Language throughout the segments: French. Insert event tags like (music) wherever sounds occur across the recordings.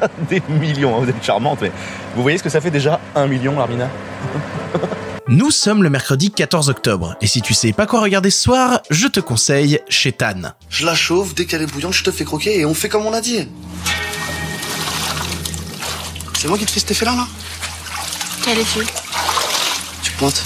(laughs) des millions, hein, vous êtes charmante, mais vous voyez ce que ça fait déjà un million, Larmina (laughs) Nous sommes le mercredi 14 octobre, et si tu sais pas quoi regarder ce soir, je te conseille Chétan. Je la chauffe, dès qu'elle est bouillante, je te fais croquer et on fait comme on a dit. C'est moi qui te fais cet effet-là, là? Quel effet? Tu pointes.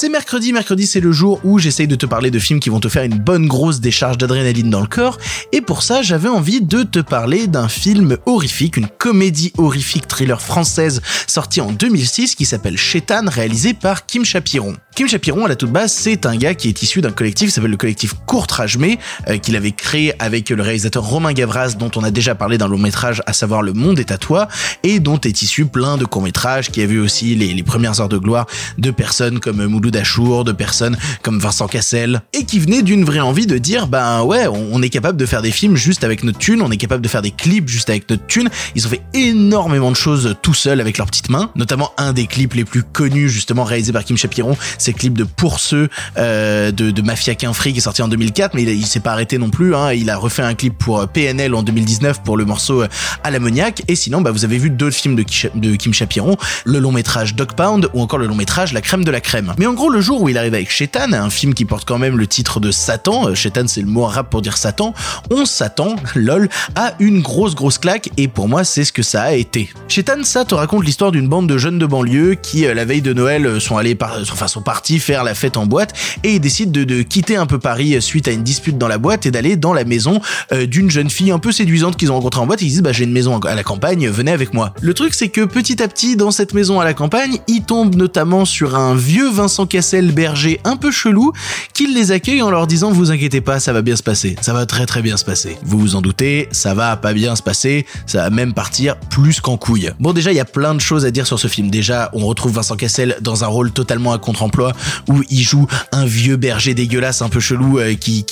C'est mercredi, mercredi c'est le jour où j'essaye de te parler de films qui vont te faire une bonne grosse décharge d'adrénaline dans le corps, et pour ça j'avais envie de te parler d'un film horrifique, une comédie horrifique thriller française sortie en 2006 qui s'appelle Chétan, réalisé par Kim Chapiron. Kim Chapiron, à la toute base, c'est un gars qui est issu d'un collectif qui s'appelle le collectif Courtrajmé, euh, qu'il avait créé avec le réalisateur Romain Gavras, dont on a déjà parlé dans le long métrage, à savoir Le Monde est à toi, et dont est issu plein de courts métrages, qui a vu aussi les, les premières heures de gloire de personnes comme Mouloud Achour, de personnes comme Vincent Cassel, et qui venait d'une vraie envie de dire, ben ouais, on, est capable de faire des films juste avec notre thune, on est capable de faire des clips juste avec notre thune. Ils ont fait énormément de choses tout seuls avec leurs petites mains, notamment un des clips les plus connus justement réalisé par Kim Chapiron, c'est le clip de Pour ceux euh, de, de Mafia Quinfri qui est sorti en 2004, mais il, il s'est pas arrêté non plus. Hein. Il a refait un clip pour euh, PNL en 2019 pour le morceau euh, à l'ammoniac. Et sinon, bah, vous avez vu d'autres films de, de Kim Chapiron, le long métrage Dog Pound ou encore le long métrage La crème de la crème. Mais le jour où il arrive avec Shetan, un film qui porte quand même le titre de Satan, euh, Shetan c'est le mot arabe pour dire Satan, on s'attend, (laughs) lol, à une grosse grosse claque et pour moi c'est ce que ça a été. Shetan, ça te raconte l'histoire d'une bande de jeunes de banlieue qui euh, la veille de Noël euh, sont allés par, enfin sont partis faire la fête en boîte et ils décident de, quitter un peu Paris euh, suite à une dispute dans la boîte et d'aller dans la maison euh, d'une jeune fille un peu séduisante qu'ils ont rencontrée en boîte. Ils disent bah j'ai une maison à la campagne, venez avec moi. Le truc c'est que petit à petit dans cette maison à la campagne, ils tombent notamment sur un vieux Vincent Cassel berger un peu chelou qui les accueille en leur disant vous inquiétez pas, ça va bien se passer, ça va très très bien se passer. Vous vous en doutez, ça va pas bien se passer, ça va même partir plus qu'en couille. Bon déjà il y a plein de choses à dire sur ce film. Déjà on retrouve Vincent Cassel dans un rôle totalement à contre-emploi où il joue un vieux berger dégueulasse un peu chelou euh, qui,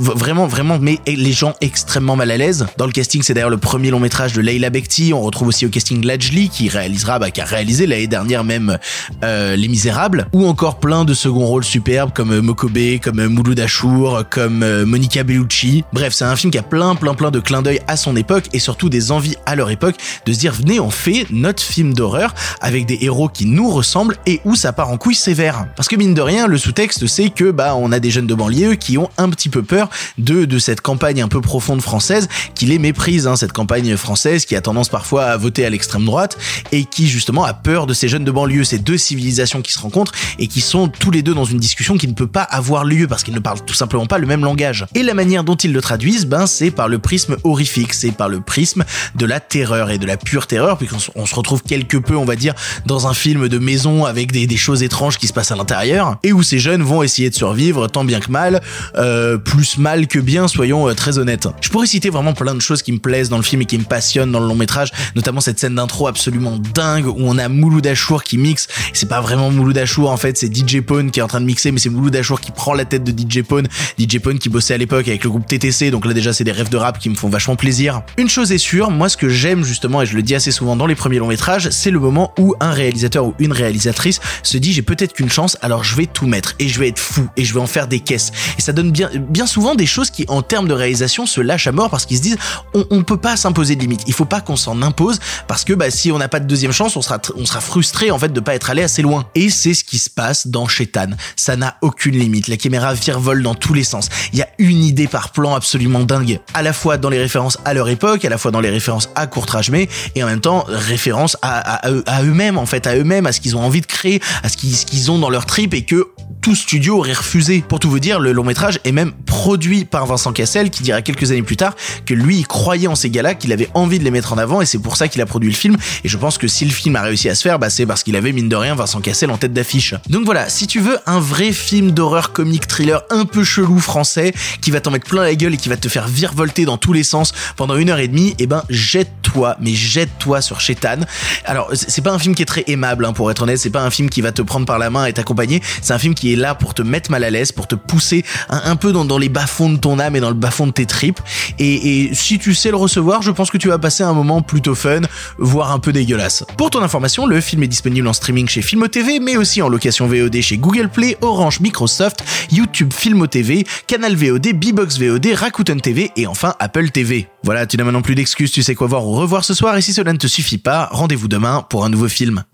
vraiment vraiment met les gens extrêmement mal à l'aise. Dans le casting c'est d'ailleurs le premier long métrage de Leila Bekti. On retrouve aussi au casting Lajli qui réalisera, bah, qui a réalisé l'année dernière même euh, Les Misérables ou encore plein de seconds rôles superbes comme euh, Mokobe, comme euh, Mouloud Achour, comme euh, Monica Bellucci. Bref, c'est un film qui a plein plein plein de clins d'œil à son époque et surtout des envies à leur époque de se dire venez on fait notre film d'horreur avec des héros qui nous ressemblent et où ça part en couille sévère. Parce que mine de rien, le sous-texte c'est que bah on a des jeunes de banlieue qui ont un petit peu peur de de cette campagne un peu profonde française qui les méprise, hein, cette campagne française qui a tendance parfois à voter à l'extrême droite et qui justement a peur de ces jeunes de banlieue, ces deux civilisations qui se rencontrent et qui sont tous les deux dans une discussion qui ne peut pas avoir lieu parce qu'ils ne parlent tout simplement pas le même langage. Et la manière dont ils le traduisent, ben c'est par le prisme horrifique, c'est par le prisme de la terreur et de la pure terreur, puisqu'on se- retrouve quelque peu, on va dire, dans un film de maison avec des, des choses étranges qui se passent à l'intérieur et où ces jeunes vont essayer de survivre tant bien que mal, euh, plus mal que bien, soyons euh, très honnêtes. Je pourrais citer vraiment plein de choses qui me plaisent dans le film et qui me passionnent dans le long métrage, notamment cette scène d'intro absolument dingue où on a Mouloud Achour qui mixe. C'est pas vraiment Mouloud Achour en fait, c'est DJ Pone qui est en train de mixer, mais c'est Mouloud Achour qui prend la tête de DJ Pone. DJ Pone qui bossait à l'époque avec le groupe TTC, donc là déjà c'est des rêves de rap qui me font vachement plaisir. Une chose est sûre, moi ce que j'aime justement, et je le dis assez souvent dans les premiers longs métrages, c'est le moment où un réalisateur ou une réalisatrice se dit j'ai peut-être qu'une chance, alors je vais tout mettre et je vais être fou et je vais en faire des caisses. Et ça donne bien, souvent des choses qui en termes de réalisation se lâchent à mort parce qu'ils se disent on, on peut pas s'imposer de limites, il faut pas qu'on s'en impose parce que bah, si on n'a pas de deuxième chance, on sera, on sera frustré en fait de pas être allé assez loin. Et c'est ce qui se passe dans Shetan. Ça n'a aucune limite. La caméra virevole dans tous les sens. Il y a une idée par plan absolument dingue. À la fois dans les références à leur époque, à la fois dans les références à Courtrajmé, et en même temps référence à, à, à eux- à eux-mêmes en fait, à eux-mêmes, à ce qu'ils ont envie de créer, à ce qu'ils ce qu'ils ont dans leur trip et que tout studio aurait refusé. Pour tout vous dire, le long métrage est même produit par Vincent Cassel qui dira quelques années plus tard que lui il croyait en ces gars-là, qu'il avait envie de les mettre en avant et c'est pour ça qu'il a produit le film. Et je pense que si le film a réussi à se faire, bah c'est parce qu'il avait mine de rien Vincent Cassel en tête d'affiche. Donc voilà, si tu veux un vrai film d'horreur comique thriller un peu chelou français qui va t'en mettre plein la gueule et qui va te faire virevolter dans tous les sens pendant une heure et demie, et ben jette-toi, mais jette-toi sur Shetan. Alors c'est pas un film qui est très aimable hein, pour être honnête, c'est pas un film qui va te prendre par la main et t'accompagner, c'est un film qui est là pour te mettre mal à l'aise, pour te pousser un, peu dans, les bas-fonds de ton âme et dans le bas-fond de tes tripes. Et, et si tu sais le recevoir, je pense que tu vas passer un moment plutôt fun, voire un peu dégueulasse. Pour ton information, le film est disponible en streaming chez Filmo TV, mais aussi en location VOD chez Google Play, Orange, Microsoft, YouTube Filmo TV, Canal VOD, Bbox VOD, Rakuten TV et enfin Apple TV. Voilà, tu n'as maintenant plus d'excuses, tu sais quoi voir ou revoir ce soir et si cela ne te suffit pas, rendez-vous demain pour un nouveau film.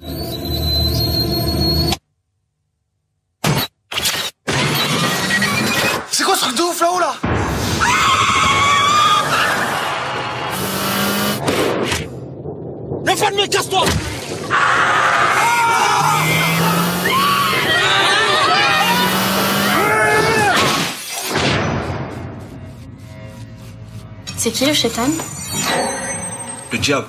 Truc de ouf là-haut là. Casse-toi. C'est qui le chétan? Le diable.